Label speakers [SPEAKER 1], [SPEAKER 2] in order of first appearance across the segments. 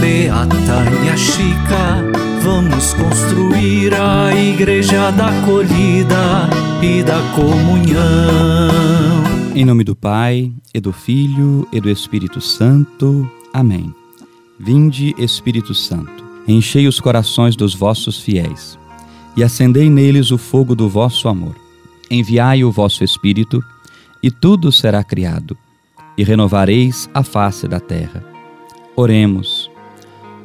[SPEAKER 1] Beata Minha Chica, vamos construir a igreja da acolhida e da comunhão.
[SPEAKER 2] Em nome do Pai, e do Filho, e do Espírito Santo. Amém. Vinde, Espírito Santo, enchei os corações dos vossos fiéis e acendei neles o fogo do vosso amor. Enviai o vosso Espírito, e tudo será criado, e renovareis a face da terra. Oremos.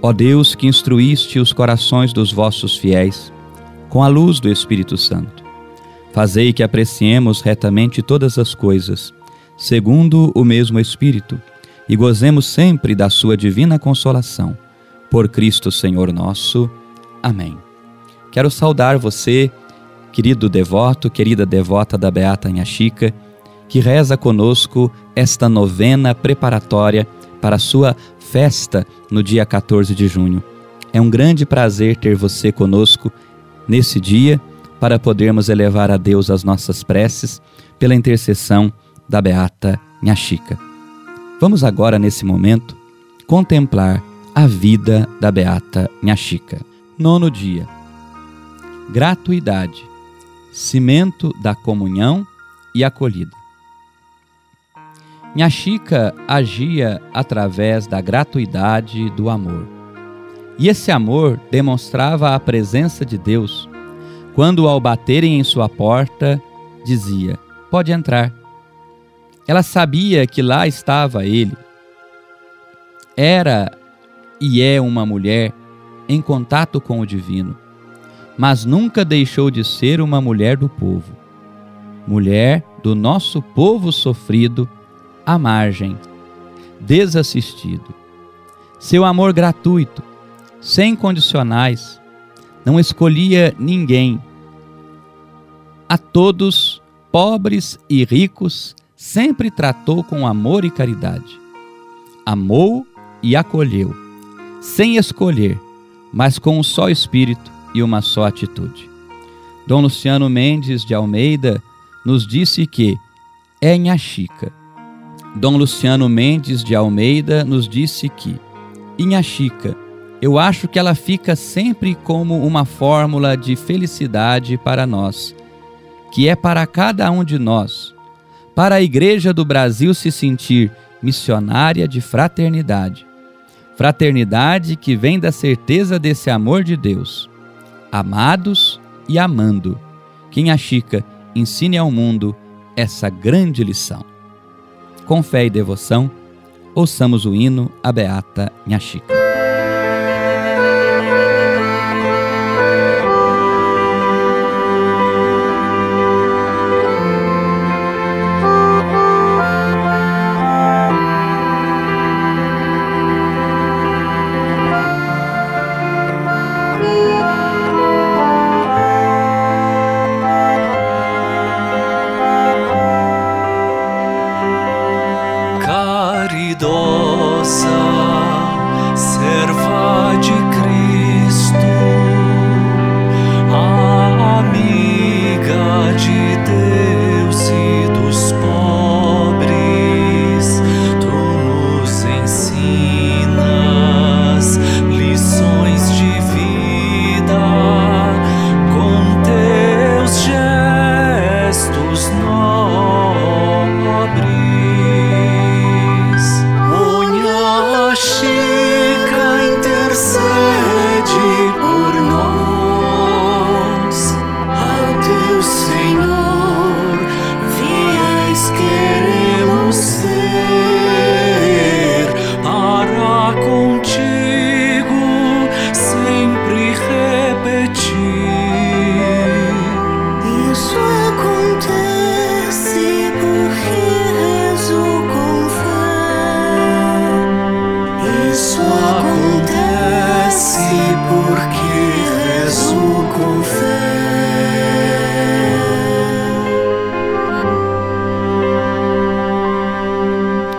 [SPEAKER 2] Ó Deus, que instruíste os corações dos vossos fiéis com a luz do Espírito Santo, fazei que apreciemos retamente todas as coisas, segundo o mesmo Espírito, e gozemos sempre da sua divina consolação. Por Cristo Senhor nosso. Amém. Quero saudar você, querido devoto, querida devota da Beata Inha Chica, que reza conosco esta novena preparatória para a sua festa no dia 14 de junho. É um grande prazer ter você conosco nesse dia para podermos elevar a Deus as nossas preces pela intercessão da Beata Inha Chica. Vamos agora, nesse momento, contemplar a vida da Beata Inha Chica. Nono dia gratuidade, cimento da comunhão e acolhida. Minha Chica agia através da gratuidade do amor. E esse amor demonstrava a presença de Deus quando, ao baterem em sua porta, dizia: Pode entrar. Ela sabia que lá estava ele. Era e é uma mulher em contato com o divino mas nunca deixou de ser uma mulher do povo. Mulher do nosso povo sofrido, à margem, desassistido. Seu amor gratuito, sem condicionais, não escolhia ninguém. A todos, pobres e ricos, sempre tratou com amor e caridade. Amou e acolheu, sem escolher, mas com um só espírito e uma só atitude. Dom Luciano Mendes de Almeida nos disse que é Chica. Dom Luciano Mendes de Almeida nos disse que Chica, eu acho que ela fica sempre como uma fórmula de felicidade para nós, que é para cada um de nós, para a Igreja do Brasil se sentir missionária de fraternidade. Fraternidade que vem da certeza desse amor de Deus amados e amando. Quem a Chica ensine ao mundo essa grande lição. Com fé e devoção, ouçamos o hino a Beata Nha Chica.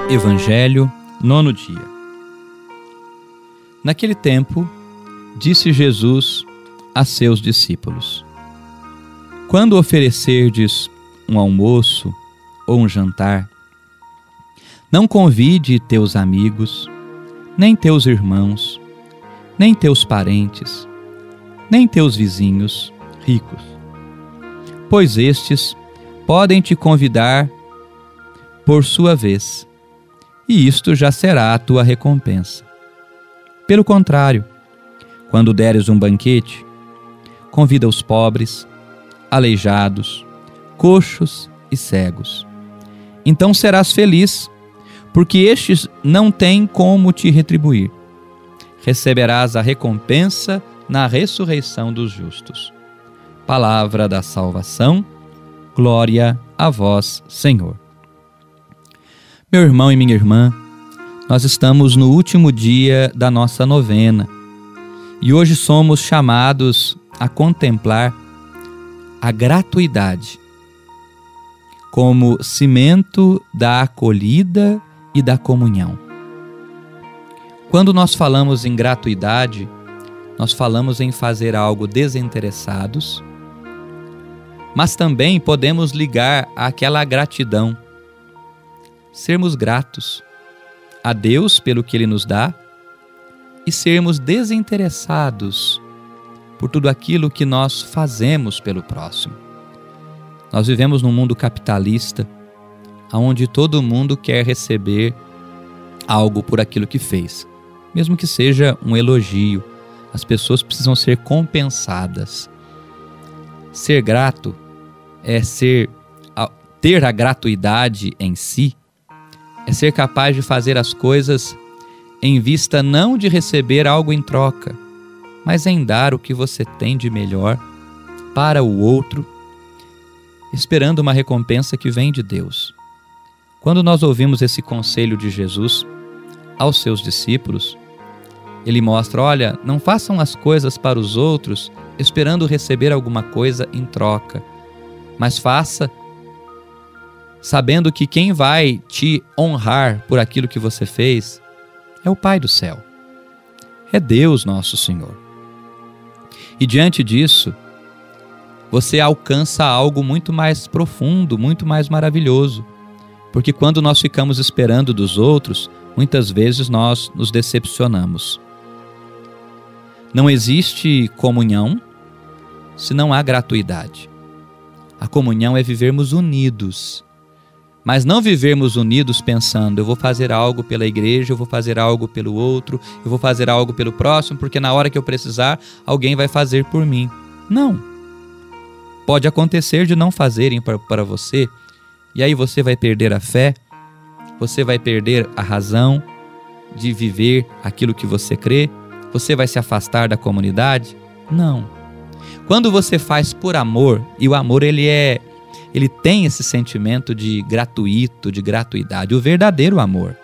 [SPEAKER 2] Evangelho, nono dia. Naquele tempo, disse Jesus a seus discípulos: Quando oferecerdes um almoço ou um jantar, não convide teus amigos, nem teus irmãos, nem teus parentes, nem teus vizinhos ricos, pois estes podem te convidar por sua vez, e isto já será a tua recompensa. Pelo contrário, quando deres um banquete, convida os pobres, aleijados, coxos e cegos. Então serás feliz, porque estes não têm como te retribuir. Receberás a recompensa na ressurreição dos justos. Palavra da salvação, glória a vós, Senhor. Meu irmão e minha irmã, nós estamos no último dia da nossa novena e hoje somos chamados a contemplar a gratuidade como cimento da acolhida e da comunhão. Quando nós falamos em gratuidade, nós falamos em fazer algo desinteressados, mas também podemos ligar àquela gratidão, sermos gratos a Deus pelo que Ele nos dá e sermos desinteressados por tudo aquilo que nós fazemos pelo próximo. Nós vivemos num mundo capitalista, onde todo mundo quer receber algo por aquilo que fez, mesmo que seja um elogio. As pessoas precisam ser compensadas. Ser grato é ser ter a gratuidade em si, é ser capaz de fazer as coisas em vista não de receber algo em troca, mas em dar o que você tem de melhor para o outro, esperando uma recompensa que vem de Deus. Quando nós ouvimos esse conselho de Jesus aos seus discípulos, ele mostra: olha, não façam as coisas para os outros esperando receber alguma coisa em troca, mas faça sabendo que quem vai te honrar por aquilo que você fez é o Pai do céu. É Deus nosso Senhor. E diante disso, você alcança algo muito mais profundo, muito mais maravilhoso. Porque quando nós ficamos esperando dos outros, muitas vezes nós nos decepcionamos. Não existe comunhão se não há gratuidade. A comunhão é vivermos unidos mas não vivermos unidos pensando, eu vou fazer algo pela igreja, eu vou fazer algo pelo outro, eu vou fazer algo pelo próximo, porque na hora que eu precisar, alguém vai fazer por mim. Não. Pode acontecer de não fazerem para você, e aí você vai perder a fé, você vai perder a razão de viver aquilo que você crê, você vai se afastar da comunidade? Não. Quando você faz por amor, e o amor ele é ele tem esse sentimento de gratuito, de gratuidade, o verdadeiro amor.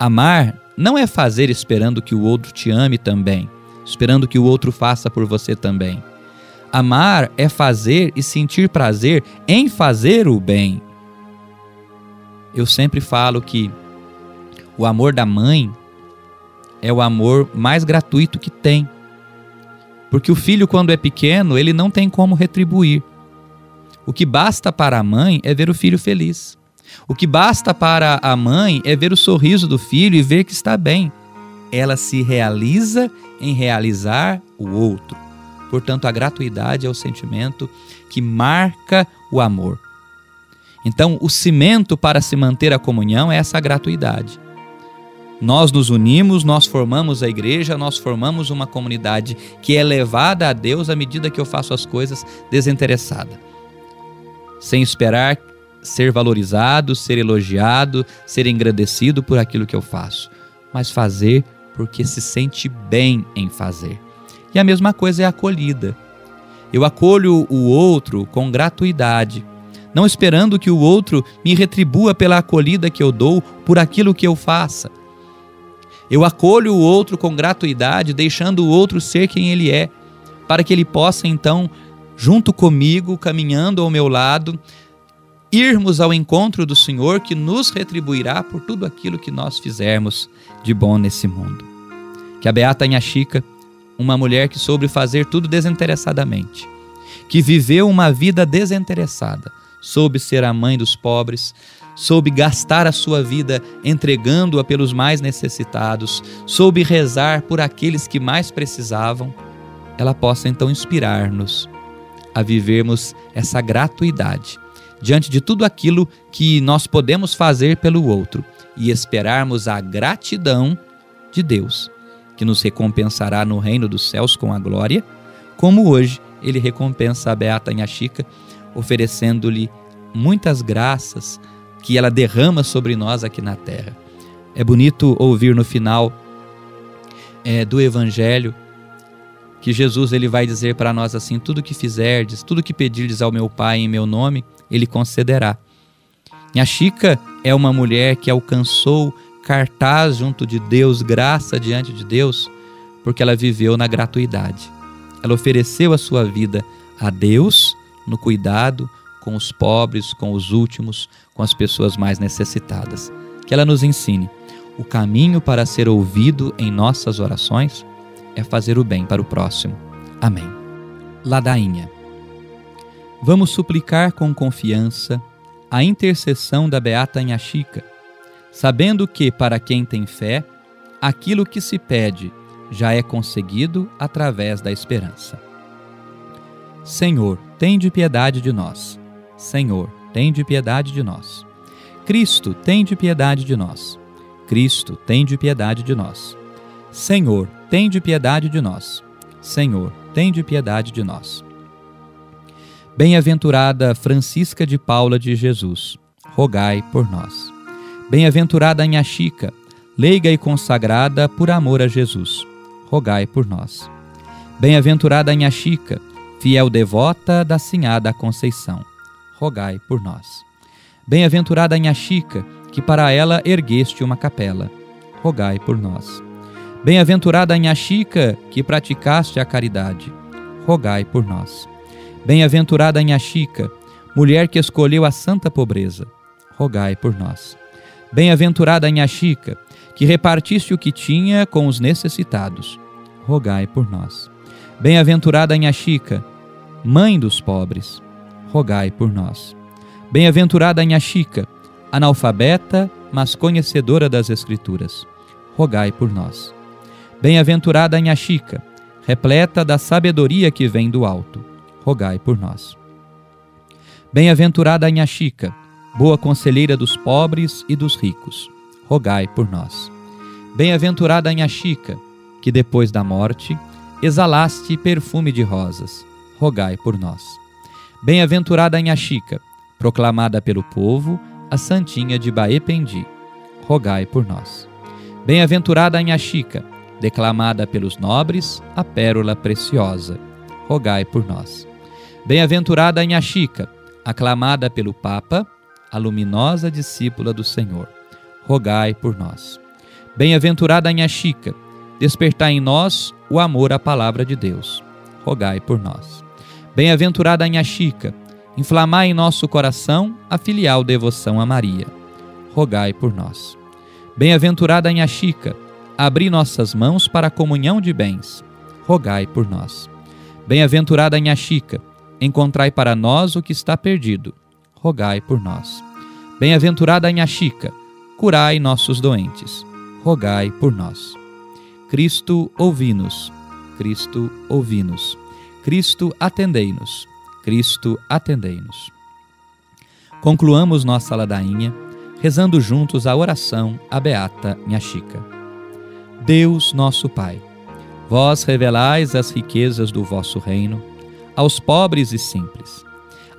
[SPEAKER 2] Amar não é fazer esperando que o outro te ame também, esperando que o outro faça por você também. Amar é fazer e sentir prazer em fazer o bem. Eu sempre falo que o amor da mãe é o amor mais gratuito que tem. Porque o filho, quando é pequeno, ele não tem como retribuir. O que basta para a mãe é ver o filho feliz. O que basta para a mãe é ver o sorriso do filho e ver que está bem. Ela se realiza em realizar o outro. Portanto, a gratuidade é o sentimento que marca o amor. Então, o cimento para se manter a comunhão é essa gratuidade. Nós nos unimos, nós formamos a igreja, nós formamos uma comunidade que é levada a Deus à medida que eu faço as coisas desinteressada sem esperar ser valorizado, ser elogiado, ser engrandecido por aquilo que eu faço, mas fazer porque se sente bem em fazer. E a mesma coisa é a acolhida. Eu acolho o outro com gratuidade, não esperando que o outro me retribua pela acolhida que eu dou por aquilo que eu faça. Eu acolho o outro com gratuidade, deixando o outro ser quem ele é, para que ele possa então junto comigo, caminhando ao meu lado, irmos ao encontro do Senhor que nos retribuirá por tudo aquilo que nós fizermos de bom nesse mundo. Que a Beata Chica, uma mulher que soube fazer tudo desinteressadamente, que viveu uma vida desinteressada, soube ser a mãe dos pobres, soube gastar a sua vida entregando-a pelos mais necessitados, soube rezar por aqueles que mais precisavam, ela possa então inspirar-nos a vivermos essa gratuidade diante de tudo aquilo que nós podemos fazer pelo outro e esperarmos a gratidão de Deus, que nos recompensará no reino dos céus com a glória, como hoje ele recompensa a Beata Inhaxica, oferecendo-lhe muitas graças que ela derrama sobre nós aqui na terra. É bonito ouvir no final é, do Evangelho que Jesus ele vai dizer para nós assim: tudo que fizerdes, tudo que pedirdes ao meu Pai em meu nome, ele concederá. Minha Chica é uma mulher que alcançou cartaz junto de Deus, graça diante de Deus, porque ela viveu na gratuidade. Ela ofereceu a sua vida a Deus no cuidado com os pobres, com os últimos, com as pessoas mais necessitadas. Que ela nos ensine o caminho para ser ouvido em nossas orações é fazer o bem para o próximo. Amém. Ladainha. Vamos suplicar com confiança a intercessão da Beata Inhaxica, sabendo que, para quem tem fé, aquilo que se pede já é conseguido através da esperança. Senhor, tem de piedade de nós. Senhor, tem de piedade de nós. Cristo, tem de piedade de nós. Cristo, tem de piedade de nós. Senhor, tem de piedade de nós. Senhor, tem de piedade de nós. Bem-aventurada Francisca de Paula de Jesus, rogai por nós. Bem-aventurada Anha Chica, leiga e consagrada por amor a Jesus, rogai por nós. Bem-aventurada Anha Chica, fiel devota da Sinhada Conceição, rogai por nós. Bem-aventurada Anha Chica, que para ela ergueste uma capela, rogai por nós. Bem-aventurada Anha Chica, que praticaste a caridade, rogai por nós. Bem-aventurada Anha Chica, mulher que escolheu a santa pobreza, rogai por nós. Bem-aventurada Anha Chica, que repartiste o que tinha com os necessitados, rogai por nós. Bem-aventurada Anha Chica, mãe dos pobres, rogai por nós. Bem-aventurada Anha Chica, analfabeta, mas conhecedora das Escrituras, rogai por nós. Bem-aventurada Anha Chica, repleta da sabedoria que vem do alto, rogai por nós. Bem-aventurada Anha Chica, boa conselheira dos pobres e dos ricos, rogai por nós. Bem-aventurada Anha Chica, que depois da morte exalaste perfume de rosas, rogai por nós. Bem-aventurada Anha Chica, proclamada pelo povo, a Santinha de Baependi, rogai por nós. Bem-aventurada Anha Chica, declamada pelos nobres, a pérola preciosa, rogai por nós. Bem-aventurada Anha Chica, aclamada pelo Papa, a luminosa discípula do Senhor. Rogai por nós. Bem-aventurada Anha Chica, despertai em nós o amor à palavra de Deus. Rogai por nós. Bem-aventurada Anha Chica, inflamai em nosso coração a filial devoção a Maria. Rogai por nós. Bem-aventurada Anha Chica, abri nossas mãos para a comunhão de bens. Rogai por nós. Bem-aventurada Anha Chica, encontrai para nós o que está perdido. Rogai por nós. Bem-aventurada Anha Chica, curai nossos doentes. Rogai por nós. Cristo, ouvi-nos. Cristo, ouvi-nos. Cristo, atendei-nos. Cristo, atendei-nos. Concluamos nossa ladainha rezando juntos a oração à Beata Minha Chica. Deus, nosso Pai, vós revelais as riquezas do vosso reino aos pobres e simples.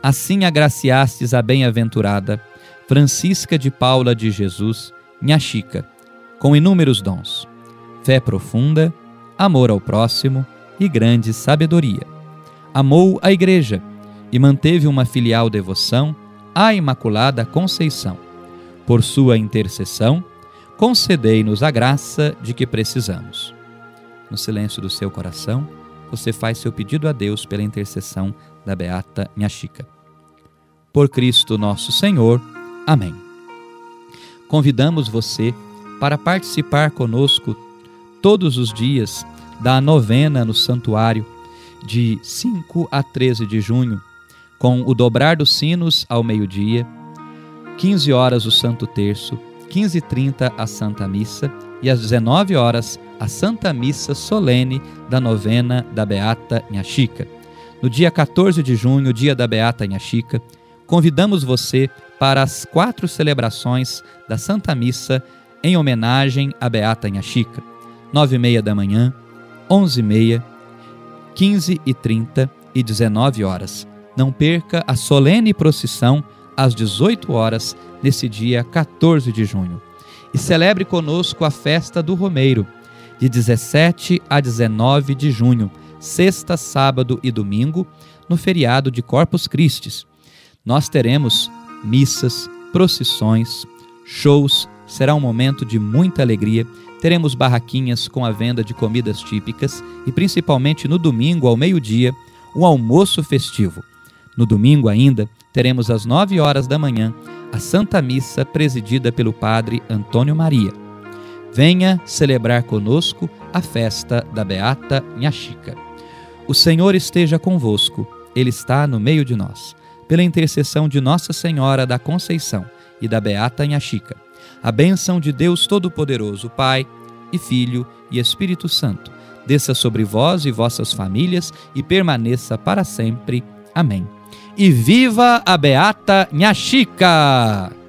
[SPEAKER 2] Assim agraciastes a bem-aventurada Francisca de Paula de Jesus, minha Chica, com inúmeros dons, fé profunda, amor ao próximo e grande sabedoria. Amou a Igreja e manteve uma filial devoção à Imaculada Conceição. Por sua intercessão, concedei-nos a graça de que precisamos. No silêncio do seu coração, você faz seu pedido a Deus pela intercessão da Beata Minha Chica. Por Cristo nosso Senhor. Amém. Convidamos você para participar conosco todos os dias da novena no santuário de 5 a 13 de junho, com o dobrar dos sinos ao meio-dia, 15 horas o Santo Terço, 15h30 a Santa Missa e às 19 horas a Santa Missa solene da novena da Beata Inhaxica. No dia 14 de junho, dia da Beata Inhaxica, convidamos você para as quatro celebrações da Santa Missa em homenagem à Beata Inhaxica. 9 e meia da manhã, 11 e meia, 15 e 30 e 19 horas. Não perca a solene procissão às 18 horas, nesse dia 14 de junho. E celebre conosco a festa do Romeiro, de 17 a 19 de junho, sexta, sábado e domingo, no feriado de Corpus Christi. Nós teremos missas, procissões, shows, será um momento de muita alegria. Teremos barraquinhas com a venda de comidas típicas e, principalmente no domingo, ao meio-dia, um almoço festivo. No domingo ainda, teremos às nove horas da manhã a Santa Missa presidida pelo Padre Antônio Maria. Venha celebrar conosco a festa da Beata Nhaxica. O Senhor esteja convosco, Ele está no meio de nós. Pela intercessão de Nossa Senhora da Conceição e da Beata Nhaxica, a bênção de Deus Todo-Poderoso, Pai e Filho e Espírito Santo, desça sobre vós e vossas famílias e permaneça para sempre. Amém e viva a Beata Nhaxica!